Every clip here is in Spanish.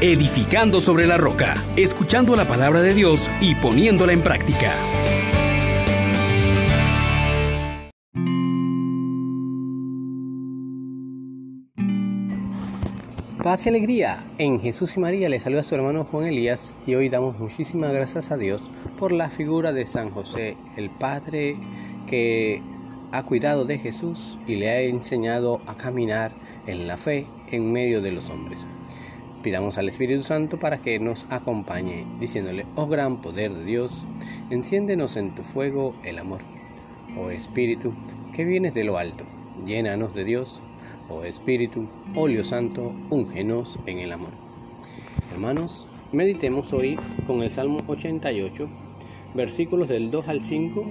edificando sobre la roca, escuchando la palabra de Dios y poniéndola en práctica. Paz y alegría. En Jesús y María le saluda su hermano Juan Elías y hoy damos muchísimas gracias a Dios por la figura de San José, el Padre que ha cuidado de Jesús y le ha enseñado a caminar en la fe en medio de los hombres. Pidamos al Espíritu Santo para que nos acompañe, diciéndole, oh gran poder de Dios, enciéndenos en tu fuego el amor. Oh Espíritu, que vienes de lo alto, llénanos de Dios. Oh Espíritu, óleo santo, úngenos en el amor. Hermanos, meditemos hoy con el Salmo 88, versículos del 2 al 5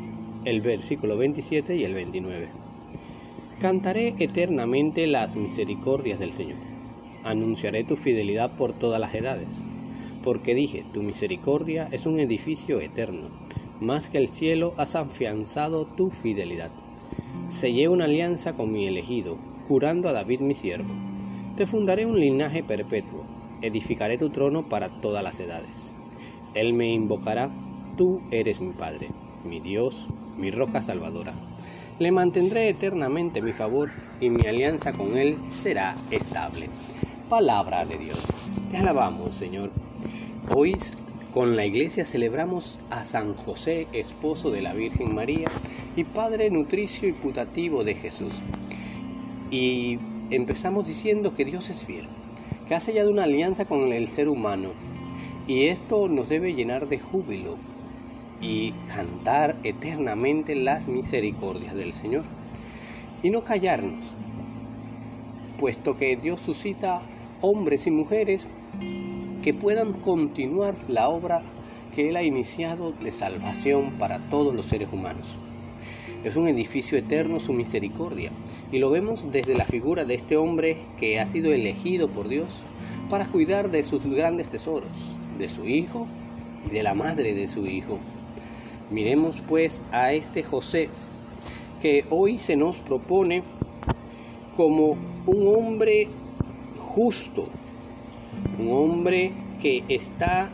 el versículo 27 y el 29. Cantaré eternamente las misericordias del Señor. Anunciaré tu fidelidad por todas las edades. Porque dije, tu misericordia es un edificio eterno. Más que el cielo has afianzado tu fidelidad. Sellé una alianza con mi elegido, jurando a David mi siervo. Te fundaré un linaje perpetuo. Edificaré tu trono para todas las edades. Él me invocará, tú eres mi Padre, mi Dios, mi roca salvadora. Le mantendré eternamente mi favor y mi alianza con él será estable. Palabra de Dios. Te alabamos, Señor. Hoy con la iglesia celebramos a San José, esposo de la Virgen María y padre nutricio y putativo de Jesús. Y empezamos diciendo que Dios es fiel, que ha sellado una alianza con el ser humano. Y esto nos debe llenar de júbilo, y cantar eternamente las misericordias del Señor. Y no callarnos, puesto que Dios suscita hombres y mujeres que puedan continuar la obra que Él ha iniciado de salvación para todos los seres humanos. Es un edificio eterno su misericordia y lo vemos desde la figura de este hombre que ha sido elegido por Dios para cuidar de sus grandes tesoros, de su hijo y de la madre de su hijo. Miremos pues a este José que hoy se nos propone como un hombre justo, un hombre que está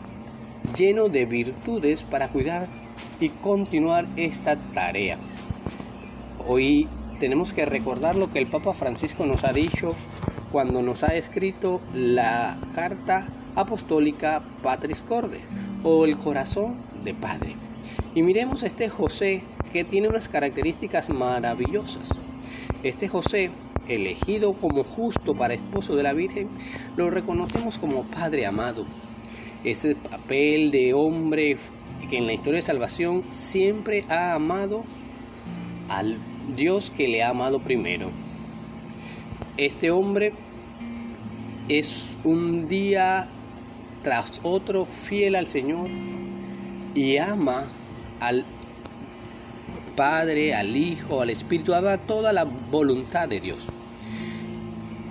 lleno de virtudes para cuidar y continuar esta tarea. Hoy tenemos que recordar lo que el Papa Francisco nos ha dicho cuando nos ha escrito la carta apostólica Patris Corde o el corazón de Padre. Y miremos a este José que tiene unas características maravillosas. Este José, elegido como justo para esposo de la Virgen, lo reconocemos como Padre amado. Ese papel de hombre que en la historia de salvación siempre ha amado al Dios que le ha amado primero. Este hombre es un día tras otro fiel al Señor y ama al Padre, al Hijo, al Espíritu, ama toda la voluntad de Dios.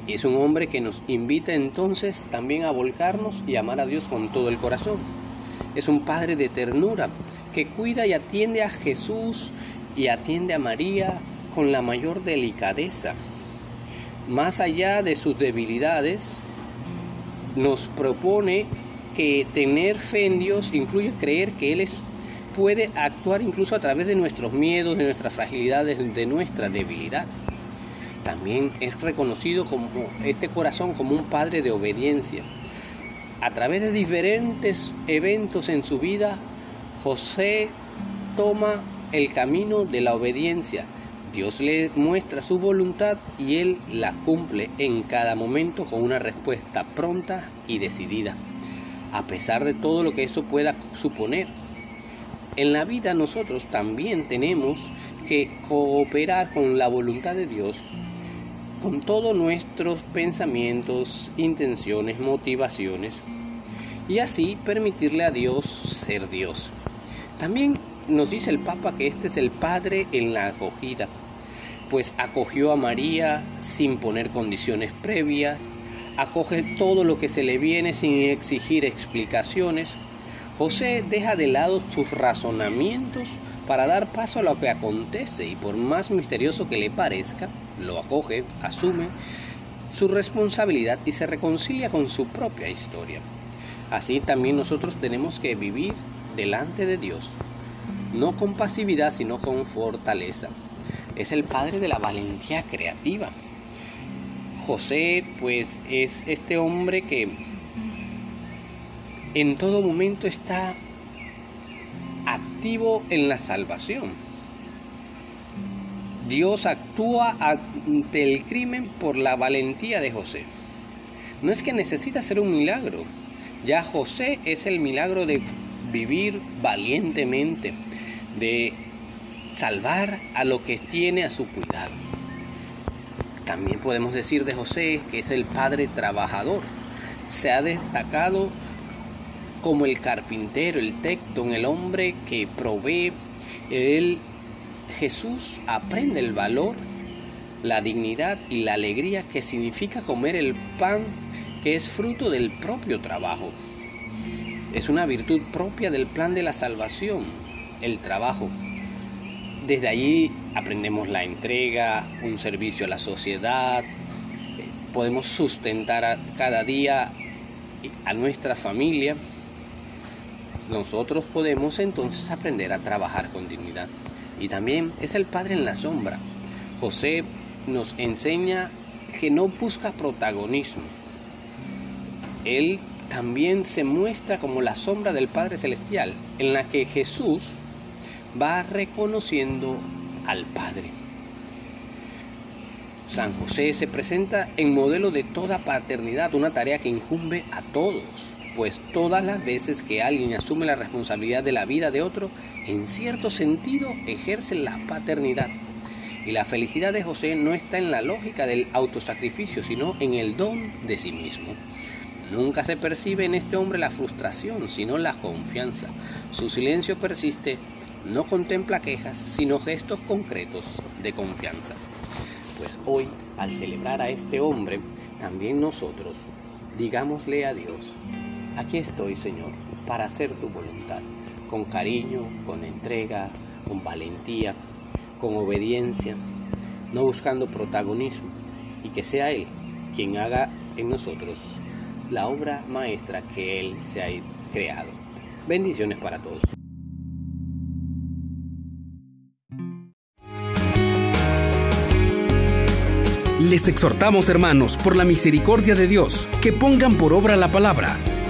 Es un hombre que nos invita entonces también a volcarnos y amar a Dios con todo el corazón. Es un Padre de ternura que cuida y atiende a Jesús y atiende a María con la mayor delicadeza. Más allá de sus debilidades, nos propone que tener fe en Dios incluye creer que Él es, puede actuar incluso a través de nuestros miedos, de nuestras fragilidades, de nuestra debilidad. También es reconocido como este corazón como un padre de obediencia. A través de diferentes eventos en su vida, José toma el camino de la obediencia. Dios le muestra su voluntad y él la cumple en cada momento con una respuesta pronta y decidida a pesar de todo lo que eso pueda suponer. En la vida nosotros también tenemos que cooperar con la voluntad de Dios, con todos nuestros pensamientos, intenciones, motivaciones, y así permitirle a Dios ser Dios. También nos dice el Papa que este es el Padre en la acogida, pues acogió a María sin poner condiciones previas, acoge todo lo que se le viene sin exigir explicaciones. José deja de lado sus razonamientos para dar paso a lo que acontece y por más misterioso que le parezca, lo acoge, asume, su responsabilidad y se reconcilia con su propia historia. Así también nosotros tenemos que vivir delante de Dios, no con pasividad, sino con fortaleza. Es el padre de la valentía creativa. José, pues, es este hombre que en todo momento está activo en la salvación. Dios actúa ante el crimen por la valentía de José. No es que necesita hacer un milagro. Ya José es el milagro de vivir valientemente, de salvar a lo que tiene a su cuidado. También podemos decir de José que es el padre trabajador. Se ha destacado como el carpintero, el tecton, el hombre que provee. Él, Jesús aprende el valor, la dignidad y la alegría que significa comer el pan que es fruto del propio trabajo. Es una virtud propia del plan de la salvación, el trabajo. Desde allí aprendemos la entrega, un servicio a la sociedad, podemos sustentar cada día a nuestra familia. Nosotros podemos entonces aprender a trabajar con dignidad. Y también es el Padre en la sombra. José nos enseña que no busca protagonismo. Él también se muestra como la sombra del Padre Celestial, en la que Jesús va reconociendo al Padre. San José se presenta en modelo de toda paternidad, una tarea que incumbe a todos, pues todas las veces que alguien asume la responsabilidad de la vida de otro, en cierto sentido ejerce la paternidad. Y la felicidad de José no está en la lógica del autosacrificio, sino en el don de sí mismo. Nunca se percibe en este hombre la frustración, sino la confianza. Su silencio persiste no contempla quejas, sino gestos concretos de confianza. Pues hoy, al celebrar a este hombre, también nosotros digámosle a Dios, aquí estoy Señor, para hacer tu voluntad, con cariño, con entrega, con valentía, con obediencia, no buscando protagonismo, y que sea Él quien haga en nosotros la obra maestra que Él se ha creado. Bendiciones para todos. Les exhortamos, hermanos, por la misericordia de Dios, que pongan por obra la palabra